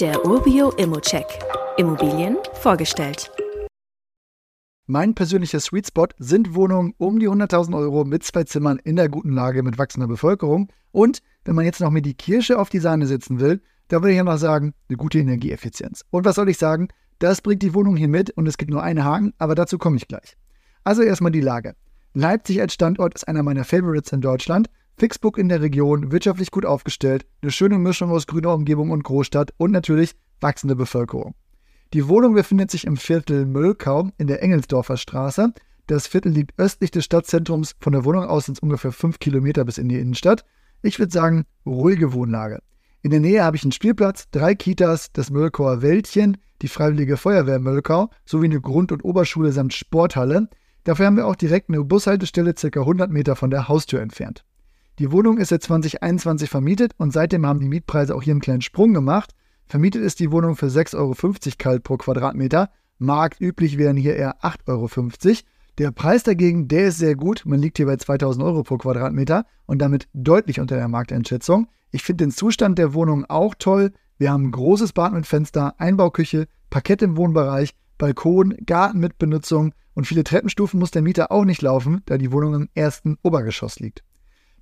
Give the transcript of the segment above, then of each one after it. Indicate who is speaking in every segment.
Speaker 1: Der Urbio Immocheck. Immobilien vorgestellt.
Speaker 2: Mein persönlicher Sweet Spot sind Wohnungen um die 100.000 Euro mit zwei Zimmern in der guten Lage mit wachsender Bevölkerung. Und wenn man jetzt noch mit die Kirsche auf die Sahne setzen will, da würde ich ja noch sagen, eine gute Energieeffizienz. Und was soll ich sagen? Das bringt die Wohnung hier mit und es gibt nur einen Haken, aber dazu komme ich gleich. Also erstmal die Lage. Leipzig als Standort ist einer meiner Favorites in Deutschland. Fixbook in der Region, wirtschaftlich gut aufgestellt, eine schöne Mischung aus grüner Umgebung und Großstadt und natürlich wachsende Bevölkerung. Die Wohnung befindet sich im Viertel Müllkau in der Engelsdorfer Straße. Das Viertel liegt östlich des Stadtzentrums. Von der Wohnung aus sind es ungefähr fünf Kilometer bis in die Innenstadt. Ich würde sagen, ruhige Wohnlage. In der Nähe habe ich einen Spielplatz, drei Kitas, das Müllkauer Wäldchen, die Freiwillige Feuerwehr Müllkau sowie eine Grund- und Oberschule samt Sporthalle. Dafür haben wir auch direkt eine Bushaltestelle ca. 100 Meter von der Haustür entfernt. Die Wohnung ist seit 2021 vermietet und seitdem haben die Mietpreise auch hier einen kleinen Sprung gemacht. Vermietet ist die Wohnung für 6,50 Euro kalt pro Quadratmeter. Marktüblich wären hier eher 8,50 Euro. Der Preis dagegen, der ist sehr gut. Man liegt hier bei 2000 Euro pro Quadratmeter und damit deutlich unter der Markteinschätzung. Ich finde den Zustand der Wohnung auch toll. Wir haben ein großes Bad mit Fenster, Einbauküche, Parkett im Wohnbereich, Balkon, Garten mit Benutzung und viele Treppenstufen muss der Mieter auch nicht laufen, da die Wohnung im ersten Obergeschoss liegt.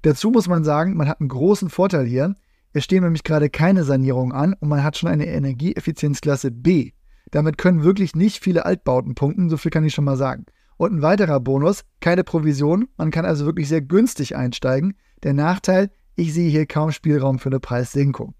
Speaker 2: Dazu muss man sagen, man hat einen großen Vorteil hier. Es stehen nämlich gerade keine Sanierungen an und man hat schon eine Energieeffizienzklasse B. Damit können wirklich nicht viele Altbauten punkten, so viel kann ich schon mal sagen. Und ein weiterer Bonus, keine Provision, man kann also wirklich sehr günstig einsteigen. Der Nachteil, ich sehe hier kaum Spielraum für eine Preissenkung.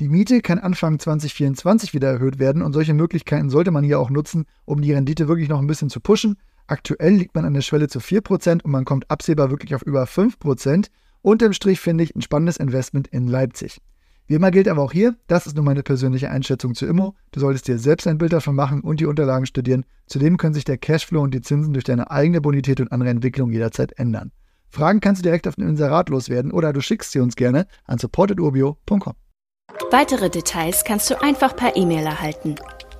Speaker 2: Die Miete kann Anfang 2024 wieder erhöht werden und solche Möglichkeiten sollte man hier auch nutzen, um die Rendite wirklich noch ein bisschen zu pushen. Aktuell liegt man an der Schwelle zu 4% und man kommt absehbar wirklich auf über 5%. Unterm Strich finde ich ein spannendes Investment in Leipzig. Wie immer gilt aber auch hier, das ist nur meine persönliche Einschätzung zu Immo. Du solltest dir selbst ein Bild davon machen und die Unterlagen studieren. Zudem können sich der Cashflow und die Zinsen durch deine eigene Bonität und andere Entwicklung jederzeit ändern. Fragen kannst du direkt auf dem Inserat loswerden oder du schickst sie uns gerne an supportedurbio.com.
Speaker 1: Weitere Details kannst du einfach per E-Mail erhalten.